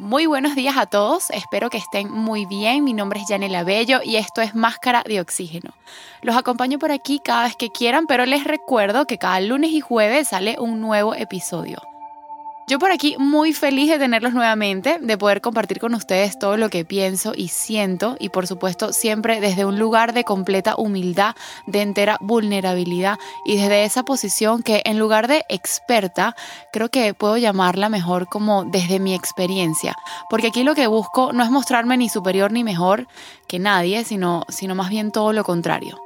Muy buenos días a todos, espero que estén muy bien. Mi nombre es Janela Bello y esto es Máscara de Oxígeno. Los acompaño por aquí cada vez que quieran, pero les recuerdo que cada lunes y jueves sale un nuevo episodio. Yo por aquí muy feliz de tenerlos nuevamente, de poder compartir con ustedes todo lo que pienso y siento y por supuesto siempre desde un lugar de completa humildad, de entera vulnerabilidad y desde esa posición que en lugar de experta, creo que puedo llamarla mejor como desde mi experiencia, porque aquí lo que busco no es mostrarme ni superior ni mejor que nadie, sino, sino más bien todo lo contrario.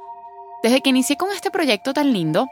Desde que inicié con este proyecto tan lindo,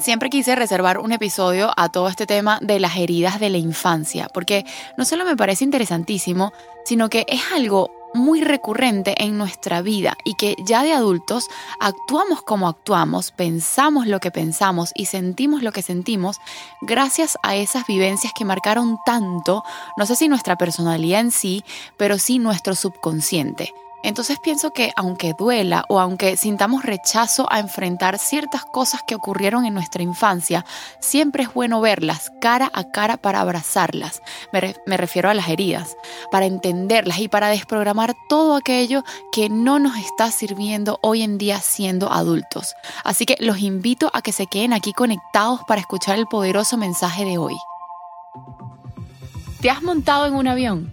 Siempre quise reservar un episodio a todo este tema de las heridas de la infancia, porque no solo me parece interesantísimo, sino que es algo muy recurrente en nuestra vida y que ya de adultos actuamos como actuamos, pensamos lo que pensamos y sentimos lo que sentimos gracias a esas vivencias que marcaron tanto, no sé si nuestra personalidad en sí, pero sí nuestro subconsciente. Entonces pienso que aunque duela o aunque sintamos rechazo a enfrentar ciertas cosas que ocurrieron en nuestra infancia, siempre es bueno verlas cara a cara para abrazarlas. Me, refiero a las heridas, para entenderlas y para desprogramar todo aquello que no nos está sirviendo hoy en día siendo adultos. Así que los invito a que se queden aquí conectados para escuchar el poderoso mensaje de hoy. ¿Te has montado en un avión?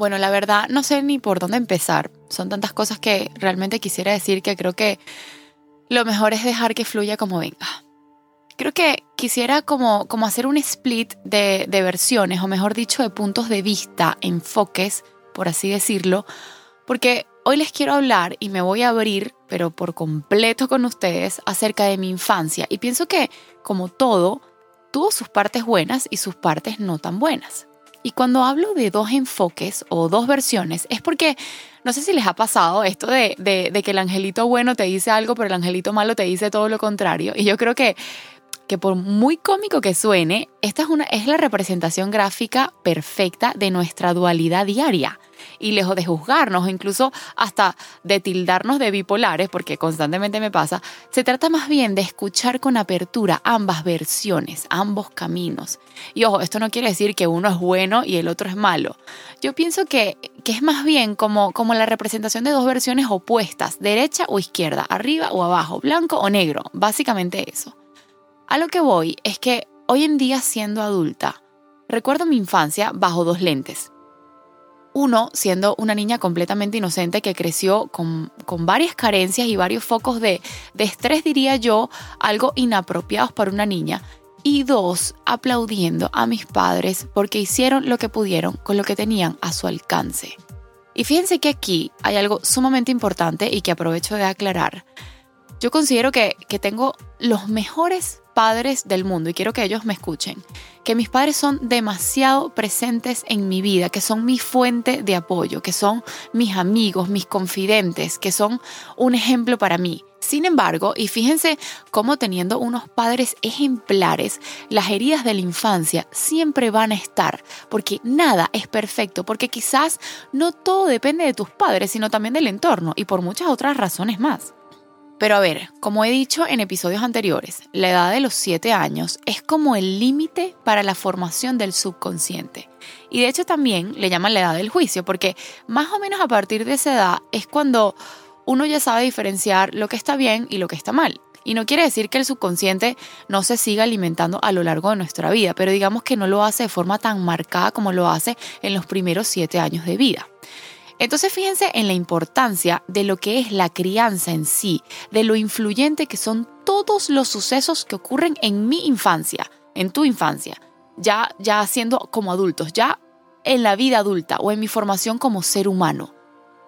Bueno, la verdad no sé ni por dónde empezar. Son tantas cosas que realmente quisiera decir que creo que lo mejor es dejar que fluya como venga. Creo que quisiera como, como hacer un split de, de versiones, o mejor dicho, de puntos de vista, enfoques, por así decirlo, porque hoy les quiero hablar y me voy a abrir, pero por completo con ustedes, acerca de mi infancia. Y pienso que, como todo, tuvo sus partes buenas y sus partes no tan buenas. Y cuando hablo de dos enfoques o dos versiones, es porque no sé si les ha pasado esto de, de, que el angelito bueno te dice algo, pero el angelito malo te dice todo lo contrario. Y yo creo que, que por muy cómico que suene, esta es, una, es la representación gráfica perfecta de nuestra dualidad diaria y lejos de juzgarnos incluso hasta de tildarnos de bipolares, porque constantemente me pasa, se trata más bien de escuchar con apertura ambas versiones, ambos caminos. Y ojo, esto no quiere decir que uno es bueno y el otro es malo. Yo pienso que, que es más bien como, como la representación de dos versiones opuestas, derecha o izquierda, arriba o abajo, blanco o negro, básicamente eso. A lo que voy es que hoy en día siendo adulta, recuerdo mi infancia bajo dos lentes. Uno, siendo una niña completamente inocente que creció con, varias carencias y varios focos de, de estrés, diría yo, algo inapropiados para una niña. Y dos, aplaudiendo a mis padres porque hicieron lo que pudieron con lo que tenían a su alcance. Y fíjense que aquí hay algo sumamente importante y que aprovecho de aclarar. Yo considero que, que tengo los mejores padres del mundo y quiero que ellos me escuchen, que mis padres son demasiado presentes en mi vida, que son mi fuente de apoyo, que son mis amigos, mis confidentes, que son un ejemplo para mí. Sin embargo, y fíjense cómo teniendo unos padres ejemplares, las heridas de la infancia siempre van a estar, porque nada es perfecto, porque quizás no todo depende de tus padres, sino también del entorno y por muchas otras razones más. Pero a ver, como he dicho en episodios anteriores, la edad de los 7 años es como el límite para la formación del subconsciente. Y de hecho también le llaman la edad del juicio, porque más o menos a partir de esa edad es cuando uno ya sabe diferenciar lo que está bien y lo que está mal. Y no quiere decir que el subconsciente no se siga alimentando a lo largo de nuestra vida, pero digamos que no lo hace de forma tan marcada como lo hace en los primeros siete años de vida. Entonces fíjense en la importancia de lo que es la crianza en sí, de lo influyente que son todos los sucesos que ocurren en mi infancia, en tu infancia, ya, ya siendo como adultos, ya en la vida adulta o en mi formación como ser humano.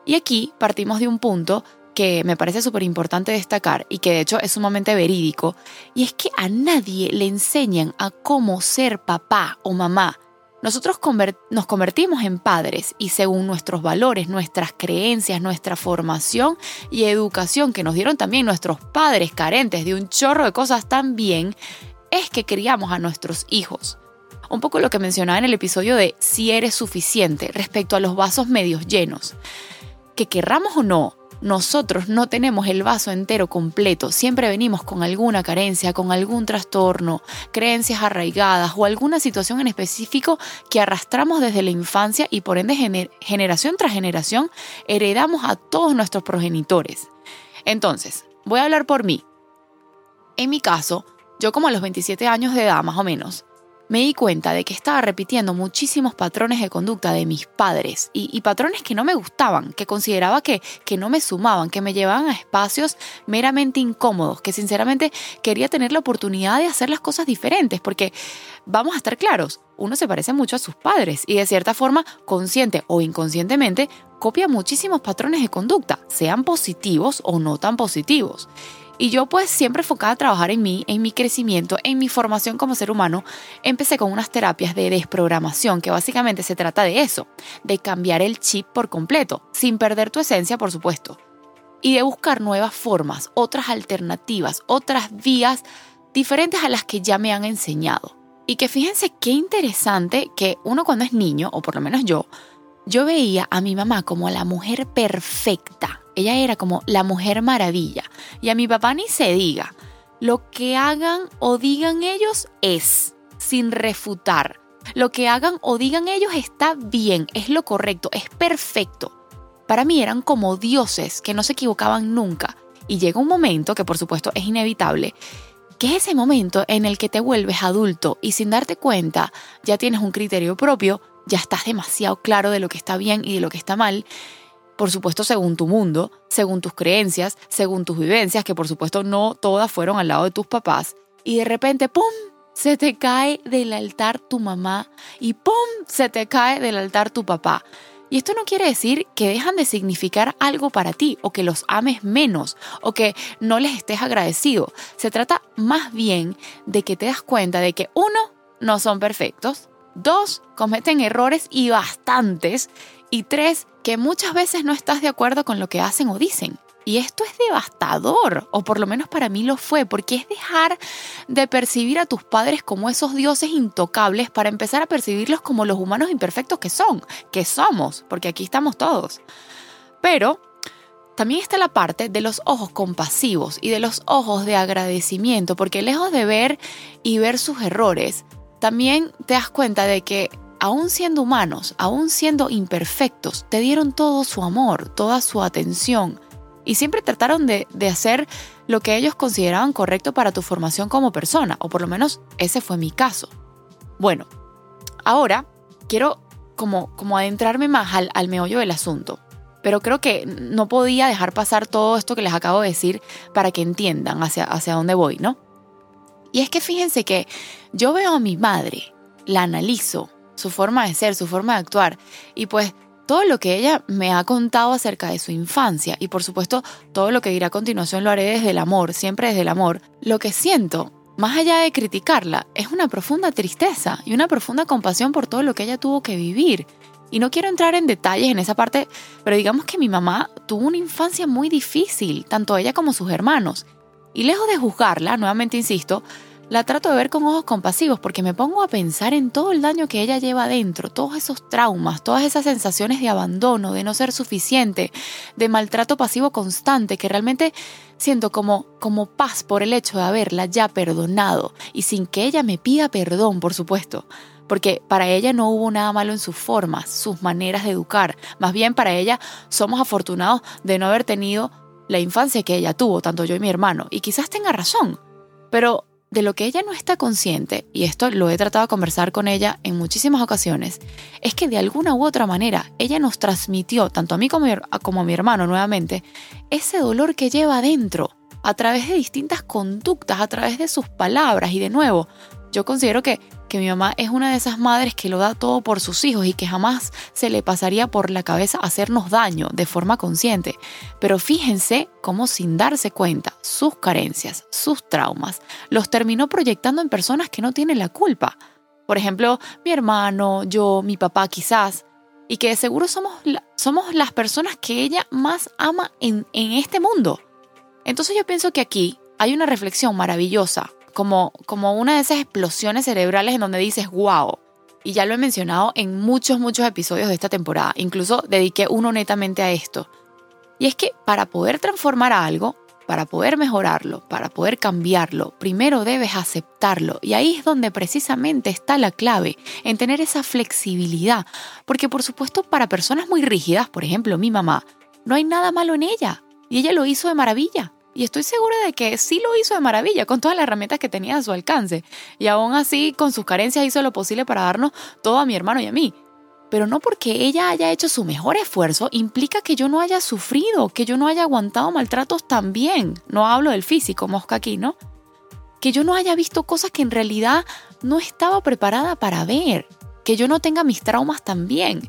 Y aquí partimos de un punto que me parece súper importante destacar y que de hecho es sumamente verídico, y es que a nadie le enseñan a cómo ser papá o mamá nosotros nos convertimos en padres y según nuestros valores, nuestras creencias, nuestra formación y educación que nos dieron también nuestros padres carentes de un chorro de cosas también, es que criamos a nuestros hijos. Un poco lo que mencionaba en el episodio de si eres suficiente respecto a los vasos medios llenos. Que querramos o no, nosotros no tenemos el vaso entero completo, siempre venimos con alguna carencia, con algún trastorno, creencias arraigadas o alguna situación en específico que arrastramos desde la infancia y por ende generación tras generación heredamos a todos nuestros progenitores. Entonces, voy a hablar por mí. En mi caso, yo como a los 27 años de edad más o menos, me di cuenta de que estaba repitiendo muchísimos patrones de conducta de mis padres y, patrones que no me gustaban, que consideraba que, que no me sumaban, que me llevaban a espacios meramente incómodos, que sinceramente quería tener la oportunidad de hacer las cosas diferentes, porque vamos a estar claros, uno se parece mucho a sus padres y de cierta forma, consciente o inconscientemente, copia muchísimos patrones de conducta, sean positivos o no tan positivos. Y yo pues siempre enfocada a trabajar en mí, en mi crecimiento, en mi formación como ser humano, empecé con unas terapias de desprogramación que básicamente se trata de eso, de cambiar el chip por completo, sin perder tu esencia por supuesto, y de buscar nuevas formas, otras alternativas, otras vías diferentes a las que ya me han enseñado. Y que fíjense qué interesante que uno cuando es niño, o por lo menos yo, yo veía a mi mamá como la mujer perfecta, ella era como la mujer maravilla. Y a mi papá ni se diga. Lo que hagan o digan ellos es, sin refutar. Lo que hagan o digan ellos está bien, es lo correcto, es perfecto. Para mí eran como dioses que no se equivocaban nunca. Y llega un momento, que por supuesto es inevitable, que es ese momento en el que te vuelves adulto y sin darte cuenta ya tienes un criterio propio, ya estás demasiado claro de lo que está bien y de lo que está mal por supuesto según tu mundo, según tus creencias, según tus vivencias, que por supuesto no todas fueron al lado de tus papás, y de repente, ¡pum!, se te cae del altar tu mamá y ¡pum!, se te cae del altar tu papá. Y esto no quiere decir que dejan de significar algo para ti o que los ames menos o que no les estés agradecido. Se trata más bien de que te das cuenta de que uno, no son perfectos, dos, cometen errores y bastantes y tres, que muchas veces no estás de acuerdo con lo que hacen o dicen. Y esto es devastador, o por lo menos para mí lo fue, porque es dejar de percibir a tus padres como esos dioses intocables para empezar a percibirlos como los humanos imperfectos que son, que somos, porque aquí estamos todos. Pero también está la parte de los ojos compasivos y de los ojos de agradecimiento, porque lejos de ver y ver sus errores, también te das cuenta de que aún siendo humanos, aún siendo imperfectos, te dieron todo su amor, toda su atención y siempre trataron de, hacer lo que ellos consideraban correcto para tu formación como persona, o por lo menos ese fue mi caso. Bueno, ahora quiero como, como adentrarme más al, al meollo del asunto, pero creo que no podía dejar pasar todo esto que les acabo de decir para que entiendan hacia, hacia dónde voy, ¿no? Y es que fíjense que yo veo a mi madre, la analizo, su forma de ser, su forma de actuar. Y pues todo lo que ella me ha contado acerca de su infancia y por supuesto todo lo que dirá a continuación lo haré desde el amor, siempre desde el amor, lo que siento, más allá de criticarla, es una profunda tristeza y una profunda compasión por todo lo que ella tuvo que vivir. Y no quiero entrar en detalles en esa parte, pero digamos que mi mamá tuvo una infancia muy difícil, tanto ella como sus hermanos. Y lejos de juzgarla, nuevamente insisto, la trato de ver con ojos compasivos porque me pongo a pensar en todo el daño que ella lleva adentro, todos esos traumas, todas esas sensaciones de abandono, de no ser suficiente, de maltrato pasivo constante que realmente siento como, como paz por el hecho de haberla ya perdonado y sin que ella me pida perdón, por supuesto. Porque para ella no hubo nada malo en sus formas, sus maneras de educar. Más bien para ella somos afortunados de no haber tenido la infancia que ella tuvo, tanto yo y mi hermano, y quizás tenga razón, pero de lo que ella no está consciente, y esto lo he tratado de conversar con ella en muchísimas ocasiones, es que de alguna u otra manera ella nos transmitió, tanto a mí como, a mi hermano nuevamente, ese dolor que lleva adentro, a través de distintas conductas, a través de sus palabras, y de nuevo, yo considero que, que mi mamá es una de esas madres que lo da todo por sus hijos y que jamás se le pasaría por la cabeza hacernos daño de forma consciente. Pero fíjense cómo sin darse cuenta, sus carencias, sus traumas, los terminó proyectando en personas que no tienen la culpa. Por ejemplo, mi hermano, yo, mi papá quizás, y que de seguro somos, somos las personas que ella más ama en, en este mundo. Entonces yo pienso que aquí hay una reflexión maravillosa como, como una de esas explosiones cerebrales en donde dices, wow. Y ya lo he mencionado en muchos, muchos episodios de esta temporada. Incluso dediqué uno netamente a esto. Y es que para poder transformar algo, para poder mejorarlo, para poder cambiarlo, primero debes aceptarlo. Y ahí es donde precisamente está la clave, en tener esa flexibilidad. Porque por supuesto para personas muy rígidas, por ejemplo mi mamá, no hay nada malo en ella. Y ella lo hizo de maravilla. Y estoy segura de que sí lo hizo de maravilla con todas las herramientas que tenía a su alcance. Y aún así, con sus carencias, hizo lo posible para darnos todo a mi hermano y a mí. Pero no porque ella haya hecho su mejor esfuerzo implica que yo no haya sufrido, que yo no haya aguantado maltratos también. No hablo del físico, mosca aquí, ¿no? Que yo no haya visto cosas que en realidad no estaba preparada para ver. Que yo no tenga mis traumas también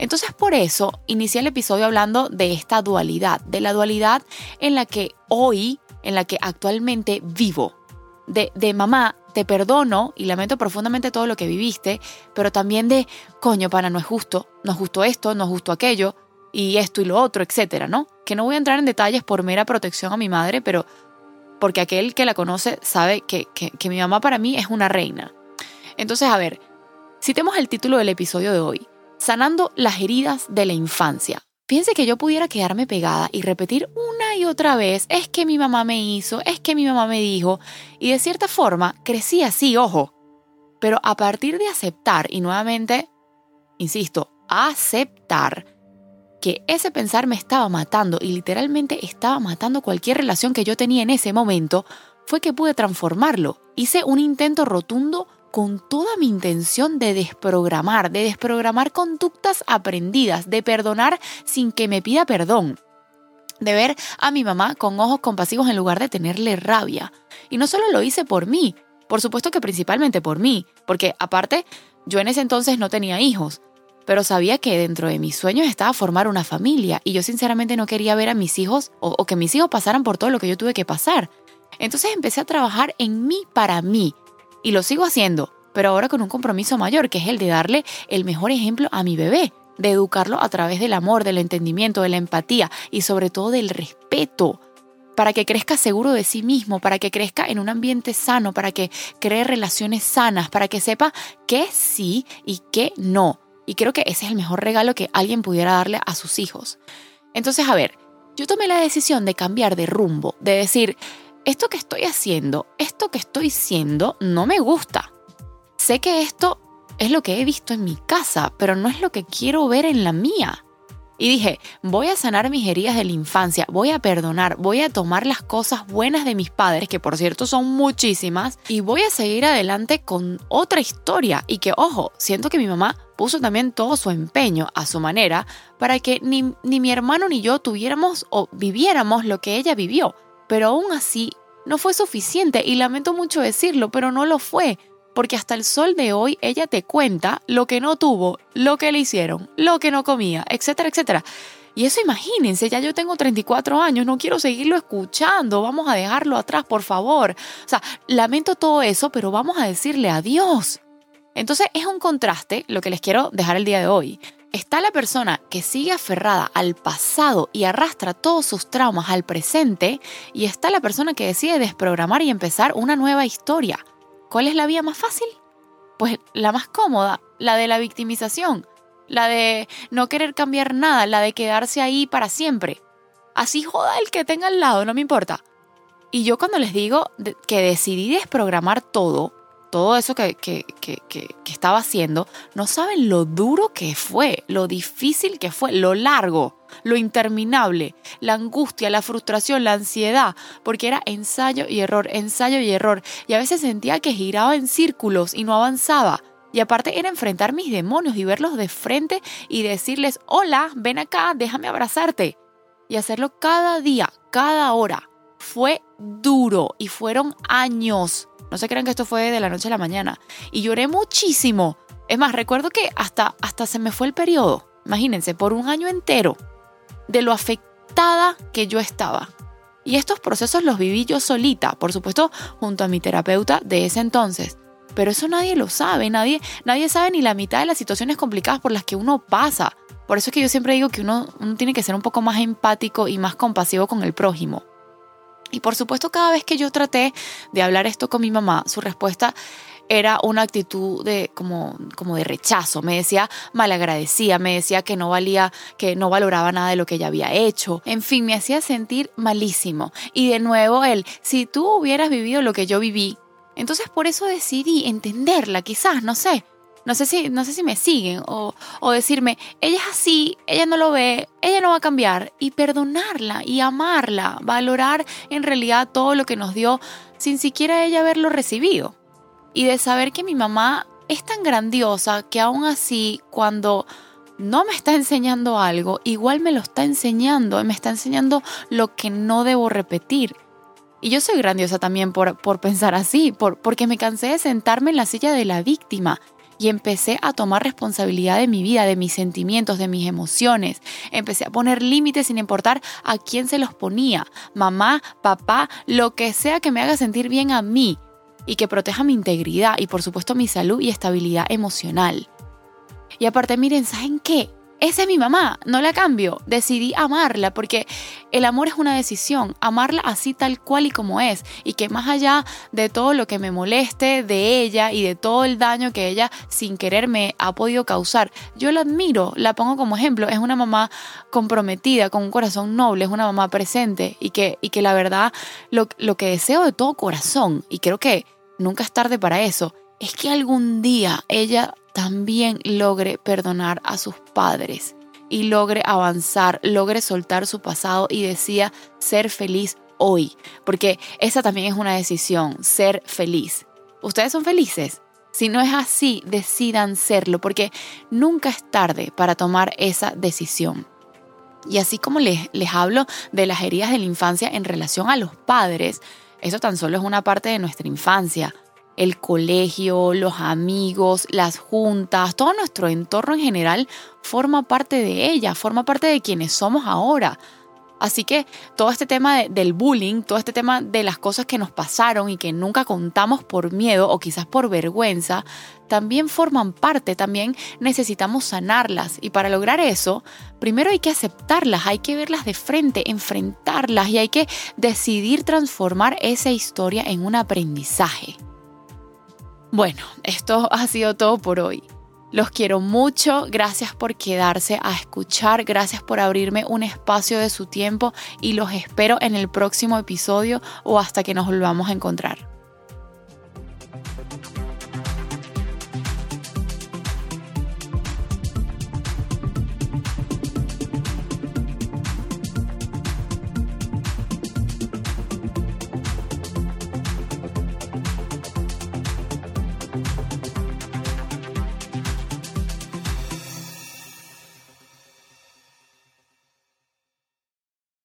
entonces por eso inicié el episodio hablando de esta dualidad, de la dualidad en la que hoy, en la que actualmente vivo. De, de mamá, te perdono y lamento profundamente todo lo que viviste, pero también de, coño, pana, no es justo, no es justo esto, no es justo aquello, y esto y lo otro, etcétera, ¿no? Que no voy a entrar en detalles por mera protección a mi madre, pero porque aquel que la conoce sabe que, que, que mi mamá para mí es una reina. Entonces, a ver, citemos el título del episodio de hoy, sanando las heridas de la infancia. Piense que yo pudiera quedarme pegada y repetir una y otra vez, es que mi mamá me hizo, es que mi mamá me dijo, y de cierta forma crecí así, ojo. Pero a partir de aceptar, y nuevamente, insisto, aceptar que ese pensar me estaba matando y literalmente estaba matando cualquier relación que yo tenía en ese momento, fue que pude transformarlo. Hice un intento rotundo con toda mi intención de desprogramar, de desprogramar conductas aprendidas, de perdonar sin que me pida perdón, de ver a mi mamá con ojos compasivos en lugar de tenerle rabia. Y no solo lo hice por mí, por supuesto que principalmente por mí, porque aparte yo en ese entonces no tenía hijos, pero sabía que dentro de mis sueños estaba formar una familia y yo sinceramente no quería ver a mis hijos o, o que mis hijos pasaran por todo lo que yo tuve que pasar. Entonces empecé a trabajar en mí para mí, y lo sigo haciendo, pero ahora con un compromiso mayor, que es el de darle el mejor ejemplo a mi bebé, de educarlo a través del amor, del entendimiento, de la empatía y sobre todo del respeto, para que crezca seguro de sí mismo, para que crezca en un ambiente sano, para que cree relaciones sanas, para que sepa qué sí y qué no. Y creo que ese es el mejor regalo que alguien pudiera darle a sus hijos. Entonces, a ver, yo tomé la decisión de cambiar de rumbo, de decir, esto que estoy haciendo, esto que estoy siendo, no me gusta. Sé que esto es lo que he visto en mi casa, pero no es lo que quiero ver en la mía. Y dije, voy a sanar mis heridas de la infancia, voy a perdonar, voy a tomar las cosas buenas de mis padres, que por cierto son muchísimas, y voy a seguir adelante con otra historia. Y que, ojo, siento que mi mamá puso también todo su empeño a su manera para que ni, ni mi hermano ni yo tuviéramos o viviéramos lo que ella vivió pero aún así no fue suficiente y lamento mucho decirlo, pero no lo fue, porque hasta el sol de hoy ella te cuenta lo que no tuvo, lo que le hicieron, lo que no comía, etcétera, etcétera. Y eso imagínense, ya yo tengo 34 años, no quiero seguirlo escuchando, vamos a dejarlo atrás, por favor. O sea, lamento todo eso, pero vamos a decirle adiós. Entonces es un contraste lo que les quiero dejar el día de hoy. Está la persona que sigue aferrada al pasado y arrastra todos sus traumas al presente y está la persona que decide desprogramar y empezar una nueva historia. ¿Cuál es la vía más fácil? Pues la más cómoda, la de la victimización, la de no querer cambiar nada, la de quedarse ahí para siempre. Así joda el que tenga al lado, no me importa. Y yo cuando les digo que decidí desprogramar todo, todo eso que, que, estaba haciendo, no saben lo duro que fue, lo difícil que fue, lo largo. lo interminable, la angustia, la frustración, la ansiedad, porque era ensayo y error, ensayo y error, y a veces sentía que giraba en círculos y no avanzaba. Y aparte era enfrentar mis demonios y verlos de frente y decirles, hola, ven acá, déjame abrazarte. Y hacerlo cada día, cada hora. Fue duro y fueron años. No se crean que esto fue de la noche a la mañana. Y lloré muchísimo. Es más, recuerdo que hasta, hasta se me fue el periodo. Imagínense, por un año entero de lo afectada que yo estaba. Y estos procesos los viví yo solita, por supuesto, junto a mi terapeuta de ese entonces. Pero eso nadie lo sabe, nadie, nadie sabe ni la mitad de las situaciones complicadas por las que uno pasa. Por eso es que yo siempre digo que uno, uno tiene que ser un poco más empático y más compasivo con el prójimo. Y por supuesto, cada vez que yo traté de hablar esto con mi mamá, su respuesta era una actitud de como, como de rechazo. Me decía malagradecida, me decía que no valía, que no valoraba nada de lo que ella había hecho. En fin, me hacía sentir malísimo. Y de nuevo él, si tú hubieras vivido lo que yo viví, entonces por eso decidí entenderla, quizás, no sé. No sé si, no sé si me siguen o, o decirme, ella es así, ella no lo ve, ella no va a cambiar y perdonarla y amarla, valorar en realidad todo lo que nos dio sin siquiera ella haberlo recibido. Y de saber que mi mamá es tan grandiosa que aún así cuando no me está enseñando algo, igual me lo está enseñando, me está enseñando lo que no debo repetir. Y yo soy grandiosa también por, por pensar así, por, porque me cansé de sentarme en la silla de la víctima y empecé a tomar responsabilidad de mi vida, de mis sentimientos, de mis emociones. Empecé a poner límites sin importar a quién se los ponía, mamá, papá, lo que sea que me haga sentir bien a mí y que proteja mi integridad y por supuesto mi salud y estabilidad emocional. Y aparte, miren, ¿saben qué? Esa es mi mamá, no la cambio. Decidí amarla porque el amor es una decisión, amarla así tal cual y como es. Y que más allá de todo lo que me moleste de ella y de todo el daño que ella sin querer me ha podido causar, yo la admiro, la pongo como ejemplo. Es una mamá comprometida, con un corazón noble, es una mamá presente y que, y que la verdad lo, lo que deseo de todo corazón, y creo que nunca es tarde para eso, es que algún día ella también logre perdonar a sus padres y logre avanzar, logre soltar su pasado y decida ser feliz hoy, porque esa también es una decisión, ser feliz. ¿Ustedes son felices? Si no es así, decidan serlo, porque nunca es tarde para tomar esa decisión. Y así como les, les hablo de las heridas de la infancia en relación a los padres, eso tan solo es una parte de nuestra infancia el colegio, los amigos, las juntas, todo nuestro entorno en general forma parte de ella, forma parte de quienes somos ahora. Así que todo este tema del bullying, todo este tema de las cosas que nos pasaron y que nunca contamos por miedo o quizás por vergüenza, también forman parte, también necesitamos sanarlas. Y para lograr eso, primero hay que aceptarlas, hay que verlas de frente, enfrentarlas y hay que decidir transformar esa historia en un aprendizaje. Bueno, esto ha sido todo por hoy. Los quiero mucho, gracias por quedarse a escuchar, gracias por abrirme un espacio de su tiempo y los espero en el próximo episodio o hasta que nos volvamos a encontrar.